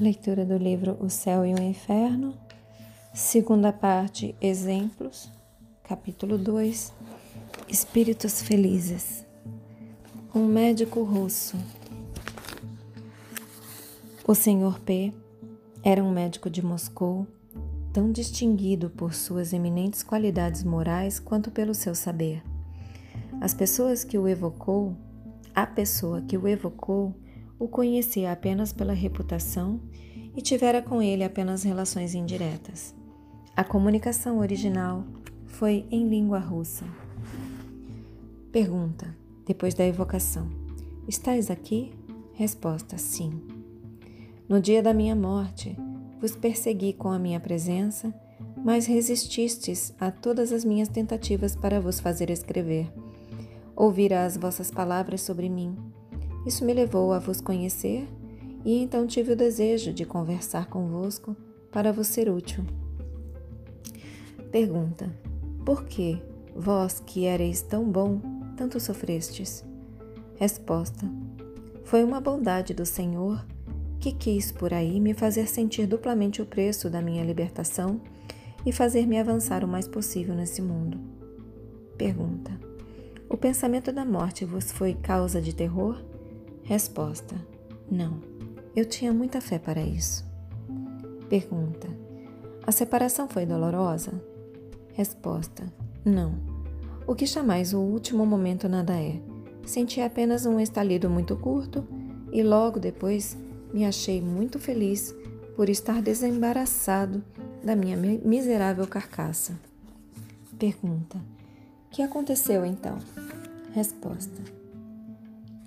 Leitura do livro O Céu e o Inferno, segunda parte, Exemplos, capítulo 2, Espíritos Felizes. Um médico russo. O Sr. P era um médico de Moscou, tão distinguido por suas eminentes qualidades morais quanto pelo seu saber. As pessoas que o evocou, a pessoa que o evocou, o conhecia apenas pela reputação e tivera com ele apenas relações indiretas. A comunicação original foi em língua russa. Pergunta, depois da evocação: Estás aqui? Resposta: Sim. No dia da minha morte, vos persegui com a minha presença, mas resististes a todas as minhas tentativas para vos fazer escrever. Ouvira as vossas palavras sobre mim isso me levou a vos conhecer e então tive o desejo de conversar convosco para vos ser útil. Pergunta: Por que, vós que ereis tão bom, tanto sofrestes? Resposta: Foi uma bondade do Senhor que quis por aí me fazer sentir duplamente o preço da minha libertação e fazer-me avançar o mais possível nesse mundo. Pergunta: O pensamento da morte vos foi causa de terror? Resposta: Não. Eu tinha muita fé para isso. Pergunta: A separação foi dolorosa? Resposta: Não. O que chamais o último momento nada é. Senti apenas um estalido muito curto e logo depois me achei muito feliz por estar desembaraçado da minha miserável carcaça. Pergunta: Que aconteceu então? Resposta: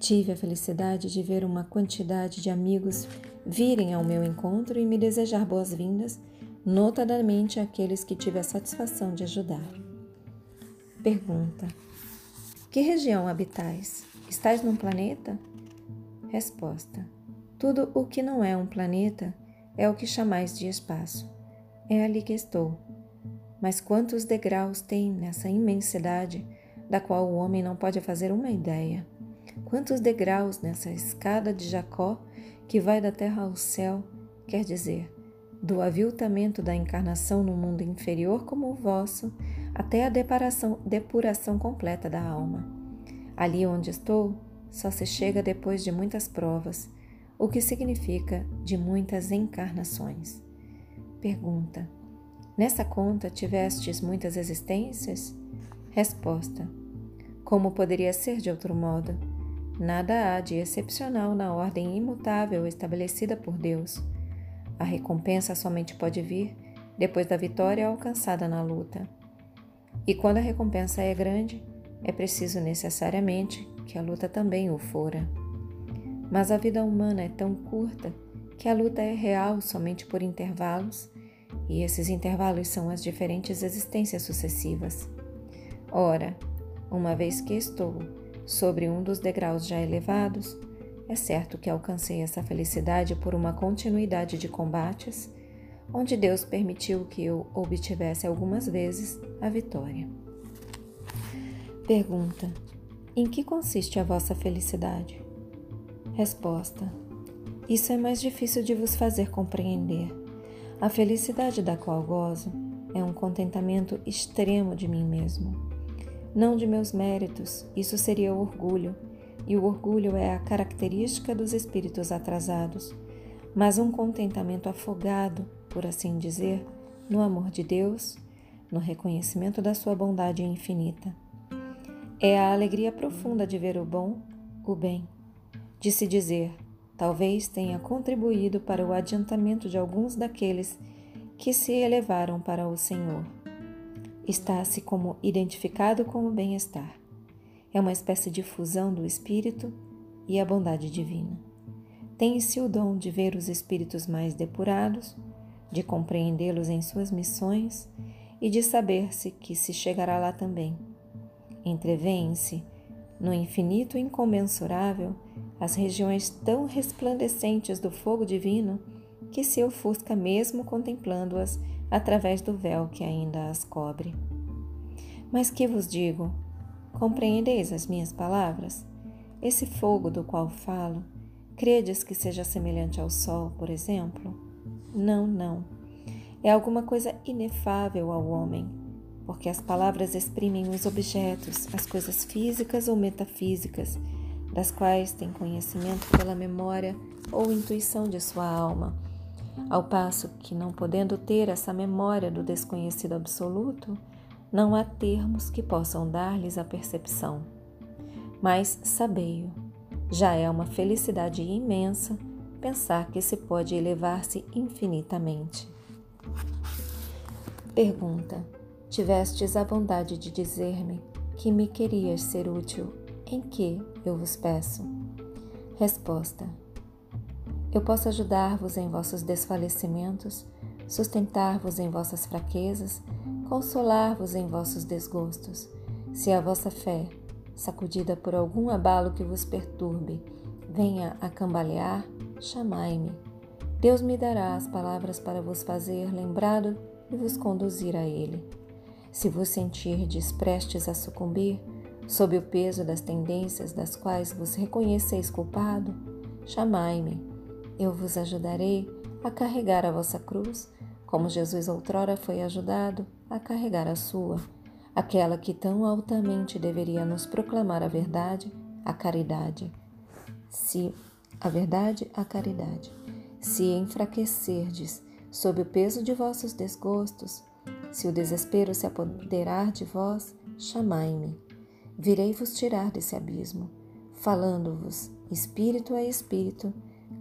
Tive a felicidade de ver uma quantidade de amigos virem ao meu encontro e me desejar boas-vindas, notadamente aqueles que tive a satisfação de ajudar. Pergunta: Que região habitais? Estás num planeta? Resposta: Tudo o que não é um planeta é o que chamais de espaço. É ali que estou. Mas quantos degraus tem nessa imensidade da qual o homem não pode fazer uma ideia? Quantos degraus nessa escada de Jacó que vai da terra ao céu, quer dizer, do aviltamento da encarnação no mundo inferior como o vosso, até a depuração, depuração completa da alma. Ali onde estou, só se chega depois de muitas provas, o que significa de muitas encarnações. Pergunta: Nessa conta tivestes muitas existências? Resposta: Como poderia ser de outro modo? Nada há de excepcional na ordem imutável estabelecida por Deus. A recompensa somente pode vir depois da vitória alcançada na luta. E quando a recompensa é grande, é preciso necessariamente que a luta também o fora. Mas a vida humana é tão curta que a luta é real somente por intervalos, e esses intervalos são as diferentes existências sucessivas. Ora, uma vez que estou sobre um dos degraus já elevados, é certo que alcancei essa felicidade por uma continuidade de combates, onde Deus permitiu que eu obtivesse algumas vezes a vitória. Pergunta: Em que consiste a vossa felicidade? Resposta: Isso é mais difícil de vos fazer compreender. A felicidade da qual gozo é um contentamento extremo de mim mesmo não de meus méritos, isso seria orgulho, e o orgulho é a característica dos espíritos atrasados, mas um contentamento afogado, por assim dizer, no amor de Deus, no reconhecimento da sua bondade infinita. É a alegria profunda de ver o bom, o bem, de se dizer, talvez tenha contribuído para o adiantamento de alguns daqueles que se elevaram para o Senhor está-se como identificado com o bem-estar. É uma espécie de fusão do espírito e a bondade divina. Tem-se o dom de ver os espíritos mais depurados, de compreendê-los em suas missões e de saber-se que se chegará lá também. Entrevêem-se, no infinito incomensurável, as regiões tão resplandecentes do fogo divino que se ofusca mesmo contemplando-as através do véu que ainda as cobre. Mas que vos digo? Compreendeis as minhas palavras? Esse fogo do qual falo Credes que seja semelhante ao sol, por exemplo? Não, não. É alguma coisa inefável ao homem, porque as palavras exprimem os objetos, as coisas físicas ou metafísicas, das quais tem conhecimento pela memória ou intuição de sua alma, ao passo que, não podendo ter essa memória do desconhecido absoluto, não há termos que possam dar-lhes a percepção. Mas sabei-o, já é uma felicidade imensa pensar que se pode elevar-se infinitamente. Pergunta: Tivestes a bondade de dizer-me que me querias ser útil, em que eu vos peço? Resposta: Eu posso ajudar-vos em vossos desfalecimentos, sustentar-vos em vossas fraquezas, consolar-vos em vossos desgostos, se a vossa fé, sacudida por algum abalo que vos perturbe, venha a cambalear, chamai-me. Deus me dará as palavras para vos fazer lembrado e vos conduzir a Ele. Se vos sentirdes prestes a sucumbir, sob o peso das tendências das quais vos reconheceis culpado, chamai-me. Eu vos ajudarei a carregar a vossa cruz, como Jesus outrora foi ajudado a carregar a sua aquela que tão altamente deveria nos proclamar a verdade, a caridade. Se a verdade, a caridade. Se enfraquecerdes sob o peso de vossos desgostos, se o desespero se apoderar de vós, chamai-me. Virei vos tirar desse abismo, falando-vos espírito a espírito,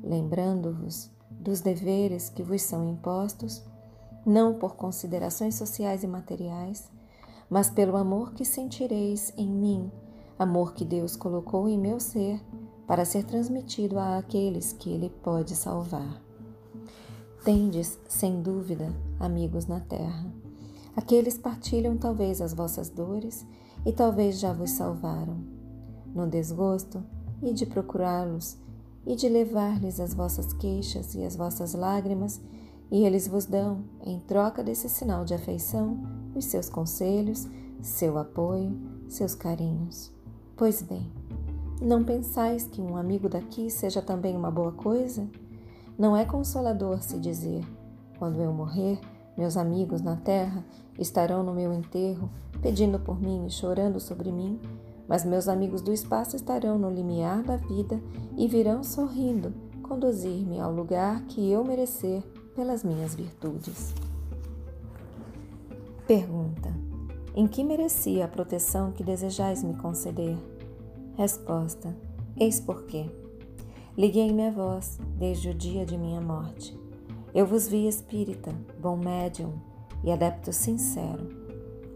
lembrando-vos dos deveres que vos são impostos, não por considerações sociais e materiais, mas pelo amor que sentireis em mim, amor que Deus colocou em meu ser para ser transmitido àqueles que Ele pode salvar. Tendes, sem dúvida, amigos na terra. Aqueles partilham talvez as vossas dores e talvez já vos salvaram. No desgosto, e de procurá-los, e de levar-lhes as vossas queixas e as vossas lágrimas, e eles vos dão, em troca desse sinal de afeição, os seus conselhos, seu apoio, seus carinhos. Pois bem, não pensais que um amigo daqui seja também uma boa coisa? Não é consolador se dizer: quando eu morrer, meus amigos na terra estarão no meu enterro, pedindo por mim e chorando sobre mim, mas meus amigos do espaço estarão no limiar da vida e virão sorrindo conduzir-me ao lugar que eu merecer pelas minhas virtudes. Pergunta: Em que merecia a proteção que desejais me conceder? Resposta: Eis porquê. Liguei-me a vós desde o dia de minha morte. Eu vos vi espírita, bom médium e adepto sincero.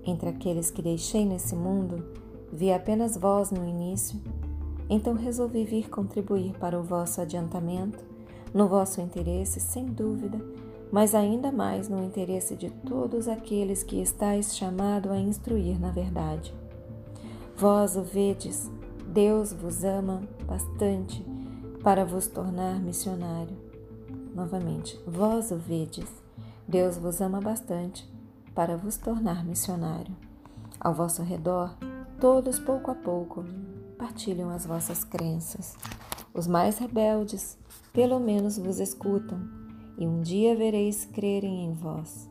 Entre aqueles que deixei nesse mundo, vi apenas vós no início, então resolvi vir contribuir para o vosso adiantamento no vosso interesse, sem dúvida, mas ainda mais no interesse de todos aqueles que estáis chamado a instruir na verdade. Vós o vedes, Deus vos ama bastante para vos tornar missionário. Novamente, vós o vedes, Deus vos ama bastante para vos tornar missionário. Ao vosso redor, todos pouco a pouco partilham as vossas crenças. Os mais rebeldes, pelo menos vos escutam, e um dia vereis crerem em vós.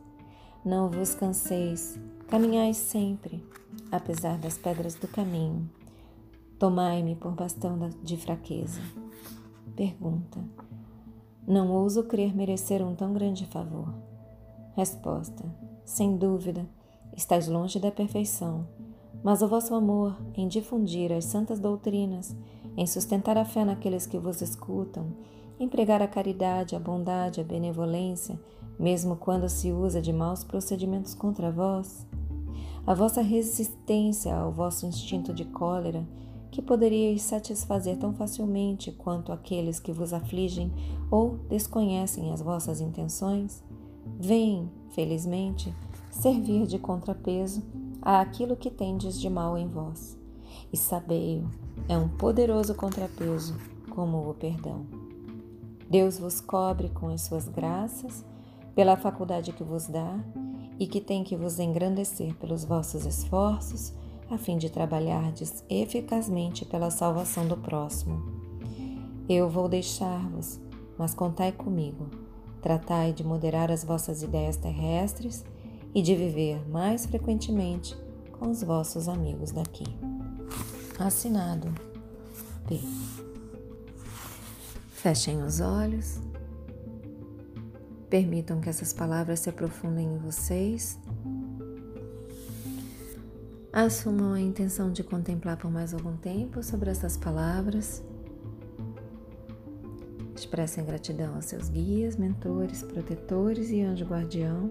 Não vos canseis, caminhai sempre, apesar das pedras do caminho. Tomai-me por bastão de fraqueza. Pergunta: Não ouso crer merecer um tão grande favor. Resposta: Sem dúvida, estáis longe da perfeição, mas o vosso amor em difundir as santas doutrinas, em sustentar a fé naqueles que vos escutam, empregar a caridade, a bondade, a benevolência, mesmo quando se usa de maus procedimentos contra vós? A vossa resistência ao vosso instinto de cólera, que poderíeis satisfazer tão facilmente quanto aqueles que vos afligem ou desconhecem as vossas intenções, vem, felizmente, servir de contrapeso a aquilo que tendes de mal em vós. E sabei-o, é um poderoso contrapeso, como o perdão. Deus vos cobre com as suas graças, pela faculdade que vos dá e que tem que vos engrandecer pelos vossos esforços, a fim de trabalhardes eficazmente pela salvação do próximo. Eu vou deixar-vos, mas contai comigo. Tratai de moderar as vossas ideias terrestres e de viver mais frequentemente com os vossos amigos daqui. Assinado P. Fechem os olhos. Permitam que essas palavras se aprofundem em vocês. Assumam a intenção de contemplar por mais algum tempo sobre essas palavras. Expressem gratidão aos seus guias, mentores, protetores e anjo guardião.